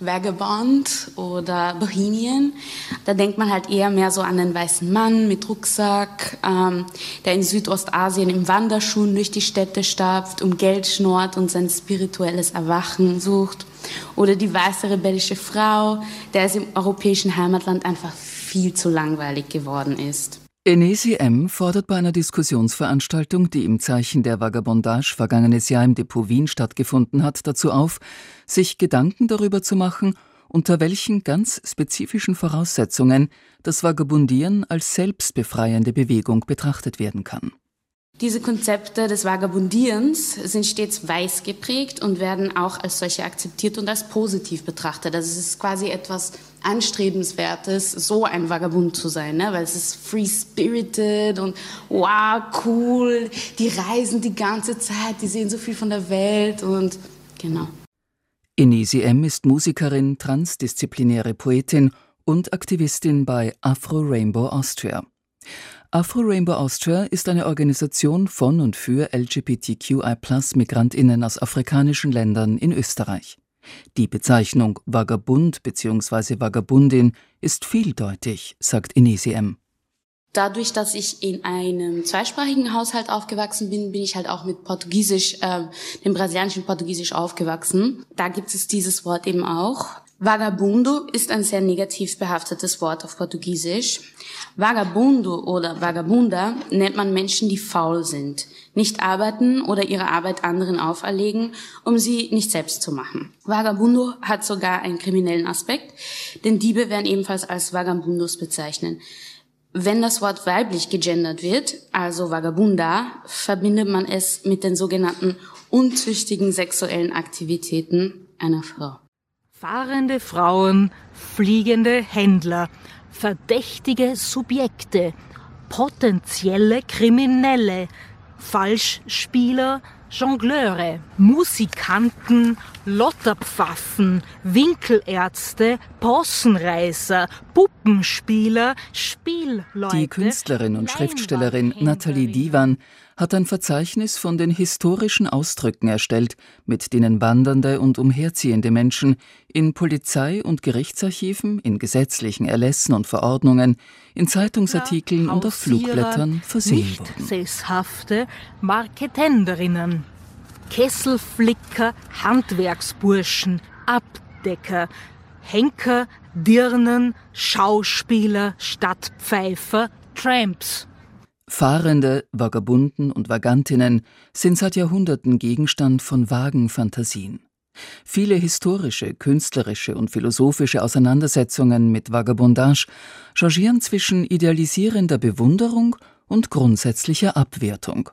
Vagabond oder Bohemian, da denkt man halt eher mehr so an den weißen Mann mit Rucksack, ähm, der in Südostasien im Wanderschuhen durch die Städte stapft, um Geld schnort und sein spirituelles Erwachen sucht. Oder die weiße rebellische Frau, der es im europäischen Heimatland einfach viel zu langweilig geworden ist. Enesi M. fordert bei einer Diskussionsveranstaltung, die im Zeichen der Vagabondage vergangenes Jahr im Depot Wien stattgefunden hat, dazu auf, sich Gedanken darüber zu machen, unter welchen ganz spezifischen Voraussetzungen das Vagabundieren als selbstbefreiende Bewegung betrachtet werden kann. Diese Konzepte des Vagabundierens sind stets weiß geprägt und werden auch als solche akzeptiert und als positiv betrachtet. Also es ist quasi etwas Anstrebenswertes, so ein Vagabund zu sein, ne? weil es ist free-spirited und wow, cool, die reisen die ganze Zeit, die sehen so viel von der Welt und genau. Inesi M. ist Musikerin, transdisziplinäre Poetin und Aktivistin bei Afro Rainbow Austria. Afro Rainbow Austria ist eine Organisation von und für LGBTQI-Migrantinnen aus afrikanischen Ländern in Österreich. Die Bezeichnung Vagabund bzw. Vagabundin ist vieldeutig, sagt Inesi M. Dadurch, dass ich in einem zweisprachigen Haushalt aufgewachsen bin, bin ich halt auch mit Portugiesisch, äh, dem brasilianischen Portugiesisch aufgewachsen. Da gibt es dieses Wort eben auch. Vagabundo ist ein sehr negativ behaftetes Wort auf Portugiesisch. Vagabundo oder Vagabunda nennt man Menschen, die faul sind, nicht arbeiten oder ihre Arbeit anderen auferlegen, um sie nicht selbst zu machen. Vagabundo hat sogar einen kriminellen Aspekt, denn Diebe werden ebenfalls als Vagabundos bezeichnet. Wenn das Wort weiblich gegendert wird, also Vagabunda, verbindet man es mit den sogenannten unzüchtigen sexuellen Aktivitäten einer Frau. Fahrende Frauen, fliegende Händler, verdächtige Subjekte, potenzielle Kriminelle, Falschspieler, Jongleure, Musikanten, Lotterpfaffen, Winkelärzte, Possenreißer, Puppenspieler, Spielleute. Die Künstlerin und Schriftstellerin Nathalie Divan hat ein Verzeichnis von den historischen Ausdrücken erstellt, mit denen wandernde und umherziehende Menschen in Polizei- und Gerichtsarchiven, in gesetzlichen Erlässen und Verordnungen, in Zeitungsartikeln und auf Flugblättern versehen nicht wurden. sesshafte Marketenderinnen, Kesselflicker, Handwerksburschen, Abdecker, Henker, Dirnen, Schauspieler, Stadtpfeifer, Tramps. Fahrende, Vagabunden und Vagantinnen sind seit Jahrhunderten Gegenstand von vagen Fantasien. Viele historische, künstlerische und philosophische Auseinandersetzungen mit Vagabondage changieren zwischen idealisierender Bewunderung und grundsätzlicher Abwertung.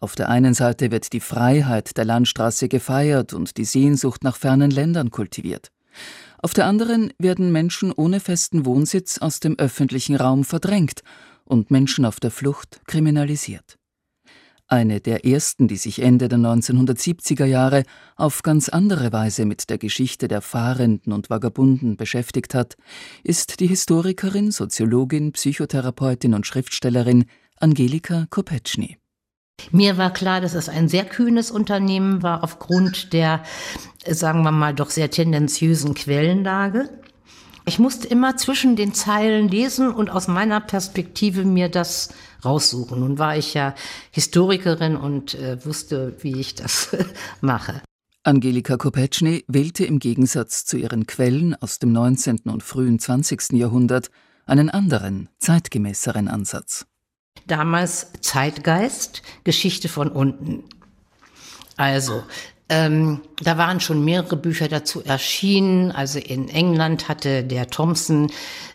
Auf der einen Seite wird die Freiheit der Landstraße gefeiert und die Sehnsucht nach fernen Ländern kultiviert. Auf der anderen werden Menschen ohne festen Wohnsitz aus dem öffentlichen Raum verdrängt und Menschen auf der Flucht kriminalisiert. Eine der ersten, die sich Ende der 1970er Jahre auf ganz andere Weise mit der Geschichte der Fahrenden und Vagabunden beschäftigt hat, ist die Historikerin, Soziologin, Psychotherapeutin und Schriftstellerin Angelika Kopetschny. Mir war klar, dass es ein sehr kühnes Unternehmen war aufgrund der, sagen wir mal, doch sehr tendenziösen Quellenlage. Ich musste immer zwischen den Zeilen lesen und aus meiner Perspektive mir das raussuchen. Nun war ich ja Historikerin und äh, wusste, wie ich das mache. Angelika Kopetschny wählte im Gegensatz zu ihren Quellen aus dem 19. und frühen 20. Jahrhundert einen anderen, zeitgemäßeren Ansatz. Damals Zeitgeist, Geschichte von unten. Also, ähm, da waren schon mehrere Bücher dazu erschienen. Also in England hatte der Thompson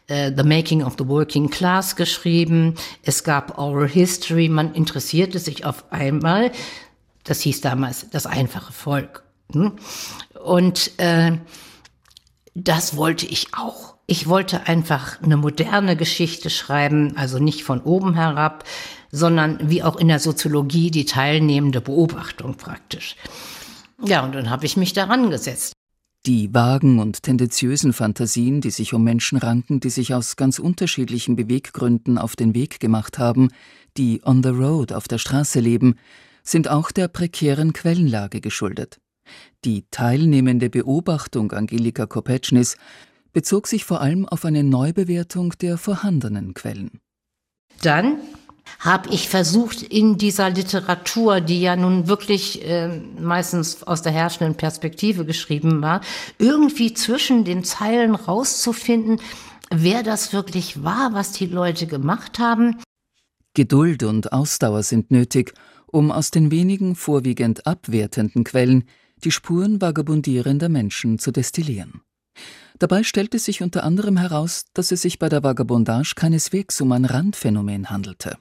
äh, The Making of the Working Class geschrieben. Es gab Oral History. Man interessierte sich auf einmal. Das hieß damals das einfache Volk. Hm? Und äh, das wollte ich auch. Ich wollte einfach eine moderne Geschichte schreiben, also nicht von oben herab, sondern wie auch in der Soziologie die teilnehmende Beobachtung praktisch. Ja, und dann habe ich mich daran gesetzt. Die vagen und tendenziösen Fantasien, die sich um Menschen ranken, die sich aus ganz unterschiedlichen Beweggründen auf den Weg gemacht haben, die on the road auf der Straße leben, sind auch der prekären Quellenlage geschuldet. Die teilnehmende Beobachtung Angelika Kopetschnis bezog sich vor allem auf eine Neubewertung der vorhandenen Quellen. Dann habe ich versucht, in dieser Literatur, die ja nun wirklich äh, meistens aus der herrschenden Perspektive geschrieben war, irgendwie zwischen den Zeilen rauszufinden, wer das wirklich war, was die Leute gemacht haben. Geduld und Ausdauer sind nötig, um aus den wenigen vorwiegend abwertenden Quellen die Spuren vagabundierender Menschen zu destillieren. Dabei stellte sich unter anderem heraus, dass es sich bei der Vagabondage keineswegs um ein Randphänomen handelte.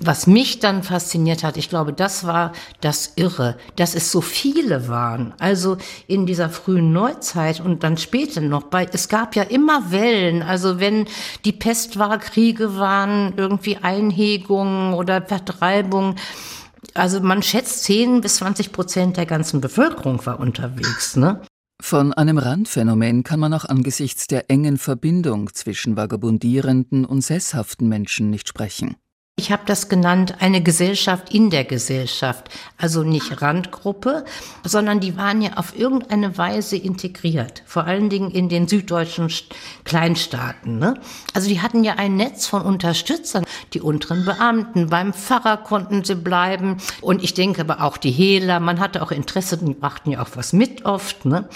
Was mich dann fasziniert hat, ich glaube, das war das Irre, dass es so viele waren. Also in dieser frühen Neuzeit und dann später noch bei, es gab ja immer Wellen. Also wenn die Pest war, Kriege waren, irgendwie Einhegungen oder Vertreibungen. Also man schätzt 10 bis 20 Prozent der ganzen Bevölkerung war unterwegs, ne? Von einem Randphänomen kann man auch angesichts der engen Verbindung zwischen vagabundierenden und sesshaften Menschen nicht sprechen. Ich habe das genannt, eine Gesellschaft in der Gesellschaft. Also nicht Randgruppe, sondern die waren ja auf irgendeine Weise integriert. Vor allen Dingen in den süddeutschen Kleinstaaten. Ne? Also die hatten ja ein Netz von Unterstützern. Die unteren Beamten, beim Pfarrer konnten sie bleiben. Und ich denke aber auch die Hehler. Man hatte auch Interesse, die brachten ja auch was mit oft. Ne?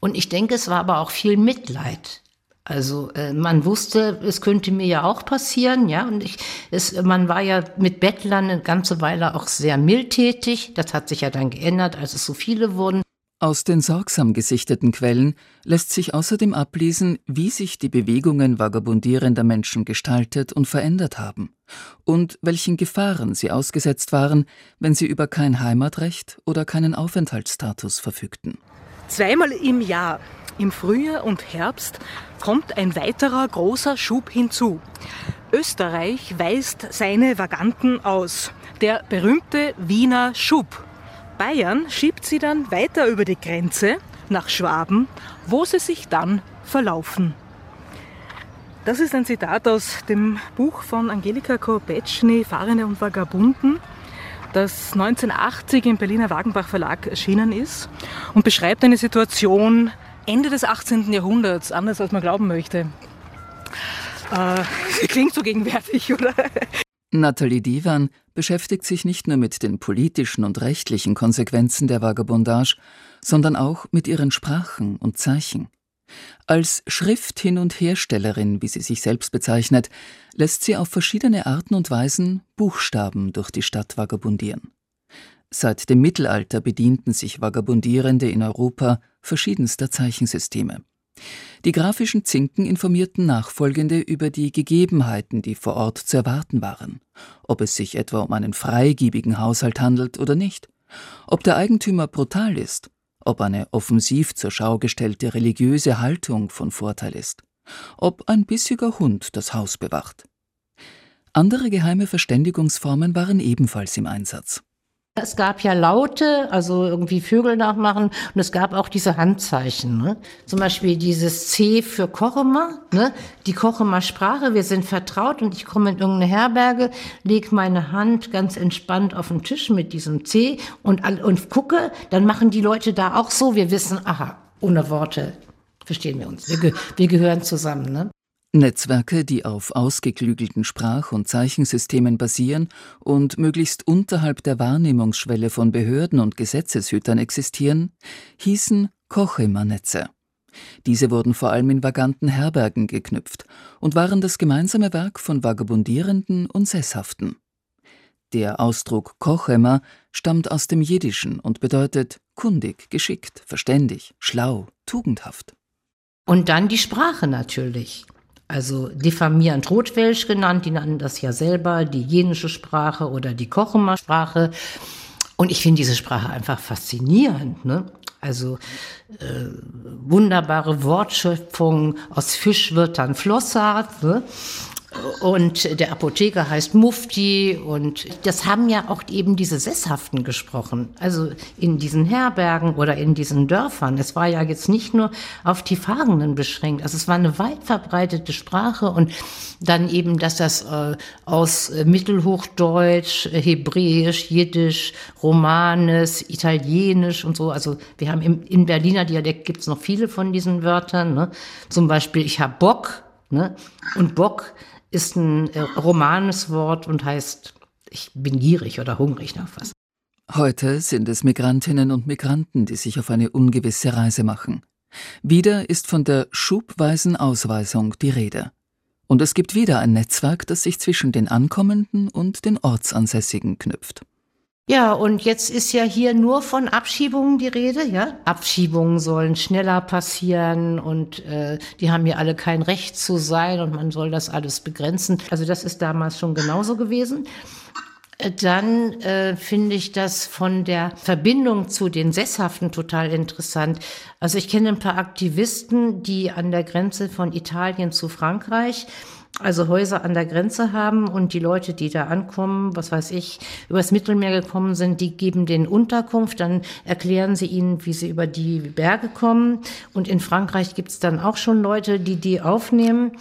Und ich denke, es war aber auch viel Mitleid. Also äh, man wusste, es könnte mir ja auch passieren, ja. Und ich, es, man war ja mit Bettlern eine ganze Weile auch sehr mildtätig. Das hat sich ja dann geändert, als es so viele wurden. Aus den sorgsam gesichteten Quellen lässt sich außerdem ablesen, wie sich die Bewegungen vagabundierender Menschen gestaltet und verändert haben und welchen Gefahren sie ausgesetzt waren, wenn sie über kein Heimatrecht oder keinen Aufenthaltsstatus verfügten. Zweimal im Jahr im Frühjahr und Herbst kommt ein weiterer großer Schub hinzu. Österreich weist seine Vaganten aus. Der berühmte Wiener Schub. Bayern schiebt sie dann weiter über die Grenze nach Schwaben, wo sie sich dann verlaufen. Das ist ein Zitat aus dem Buch von Angelika Kopetschny, Fahrende und Vagabunden, das 1980 im Berliner Wagenbach Verlag erschienen ist und beschreibt eine Situation Ende des 18. Jahrhunderts, anders als man glauben möchte. Äh, klingt so gegenwärtig, oder? Nathalie Divan beschäftigt sich nicht nur mit den politischen und rechtlichen Konsequenzen der Vagabondage, sondern auch mit ihren Sprachen und Zeichen. Als Schrift-Hin- und Herstellerin, wie sie sich selbst bezeichnet, lässt sie auf verschiedene Arten und Weisen Buchstaben durch die Stadt vagabundieren. Seit dem Mittelalter bedienten sich Vagabundierende in Europa verschiedenster Zeichensysteme. Die grafischen Zinken informierten Nachfolgende über die Gegebenheiten, die vor Ort zu erwarten waren, ob es sich etwa um einen freigebigen Haushalt handelt oder nicht, ob der Eigentümer brutal ist, ob eine offensiv zur Schau gestellte religiöse Haltung von Vorteil ist, ob ein bissiger Hund das Haus bewacht. Andere geheime Verständigungsformen waren ebenfalls im Einsatz. Es gab ja Laute, also irgendwie Vögel nachmachen und es gab auch diese Handzeichen. Ne? Zum Beispiel dieses C für Kochemer, ne? die Kochemer Sprache, wir sind vertraut und ich komme in irgendeine Herberge, lege meine Hand ganz entspannt auf den Tisch mit diesem C und, und gucke, dann machen die Leute da auch so, wir wissen, aha, ohne Worte verstehen wir uns, wir, wir gehören zusammen. Ne? Netzwerke, die auf ausgeklügelten Sprach- und Zeichensystemen basieren und möglichst unterhalb der Wahrnehmungsschwelle von Behörden und Gesetzeshütern existieren, hießen Kochemer-Netze. Diese wurden vor allem in vaganten Herbergen geknüpft und waren das gemeinsame Werk von Vagabundierenden und Sesshaften. Der Ausdruck Kochemer stammt aus dem Jiddischen und bedeutet kundig, geschickt, verständig, schlau, tugendhaft. Und dann die Sprache natürlich also diffamierend Rotwelsch genannt, die nannten das ja selber, die jenische Sprache oder die Kochemer Sprache. Und ich finde diese Sprache einfach faszinierend. Ne? Also äh, wunderbare Wortschöpfung aus Fischwörtern Flossart. Ne? Und der Apotheker heißt Mufti und das haben ja auch eben diese Sesshaften gesprochen, also in diesen Herbergen oder in diesen Dörfern. Es war ja jetzt nicht nur auf die Fahrenden beschränkt, also es war eine weit verbreitete Sprache und dann eben, dass das äh, aus äh, Mittelhochdeutsch, äh, Hebräisch, Jiddisch, Romanes, Italienisch und so, also wir haben im, im Berliner Dialekt gibt's noch viele von diesen Wörtern, ne? zum Beispiel ich hab Bock, ne? und Bock ist ein äh, romanes Wort und heißt, ich bin gierig oder hungrig nach was. Heute sind es Migrantinnen und Migranten, die sich auf eine ungewisse Reise machen. Wieder ist von der schubweisen Ausweisung die Rede. Und es gibt wieder ein Netzwerk, das sich zwischen den Ankommenden und den Ortsansässigen knüpft. Ja, und jetzt ist ja hier nur von Abschiebungen die Rede, ja. Abschiebungen sollen schneller passieren und äh, die haben ja alle kein Recht zu sein und man soll das alles begrenzen. Also das ist damals schon genauso gewesen. Äh, dann äh, finde ich das von der Verbindung zu den Sesshaften total interessant. Also ich kenne ein paar Aktivisten, die an der Grenze von Italien zu Frankreich also Häuser an der Grenze haben und die Leute, die da ankommen, was weiß ich, übers Mittelmeer gekommen sind, die geben den Unterkunft, dann erklären sie ihnen, wie sie über die Berge kommen. Und in Frankreich gibt's dann auch schon Leute, die die aufnehmen.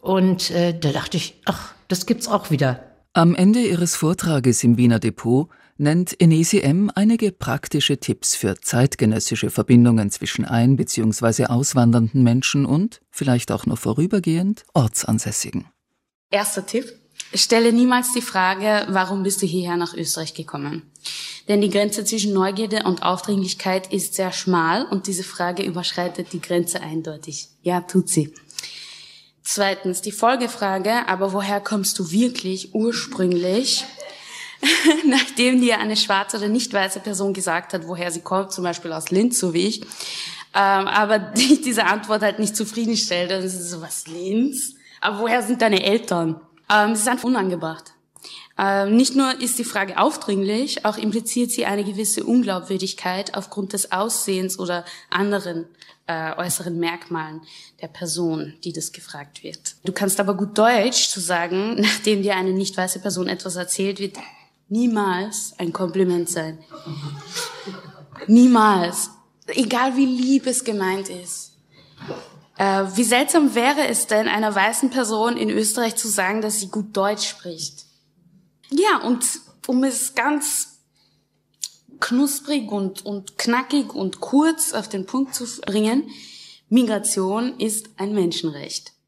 Und äh, da dachte ich, ach, das gibt's auch wieder. Am Ende ihres Vortrages im Wiener Depot nennt Enesi M. einige praktische Tipps für zeitgenössische Verbindungen zwischen ein- bzw. auswandernden Menschen und, vielleicht auch nur vorübergehend, Ortsansässigen. Erster Tipp. Stelle niemals die Frage, warum bist du hierher nach Österreich gekommen? Denn die Grenze zwischen Neugierde und Aufdringlichkeit ist sehr schmal und diese Frage überschreitet die Grenze eindeutig. Ja, tut sie. Zweitens die Folgefrage, aber woher kommst du wirklich ursprünglich? nachdem dir eine schwarze oder nicht weiße Person gesagt hat, woher sie kommt, zum Beispiel aus Linz, so wie ich, ähm, aber dich diese Antwort halt nicht zufriedenstellt. Es ist so, was, Linz? Aber woher sind deine Eltern? Ähm, es ist einfach unangebracht. Ähm, nicht nur ist die Frage aufdringlich, auch impliziert sie eine gewisse Unglaubwürdigkeit aufgrund des Aussehens oder anderen äh, äußeren Merkmalen der Person, die das gefragt wird. Du kannst aber gut Deutsch zu sagen, nachdem dir eine nicht weiße Person etwas erzählt wird, niemals ein Kompliment sein. Niemals. Egal wie lieb es gemeint ist. Äh, wie seltsam wäre es denn, einer weißen Person in Österreich zu sagen, dass sie gut Deutsch spricht? Ja, und um es ganz knusprig und, und knackig und kurz auf den Punkt zu bringen, Migration ist ein Menschenrecht.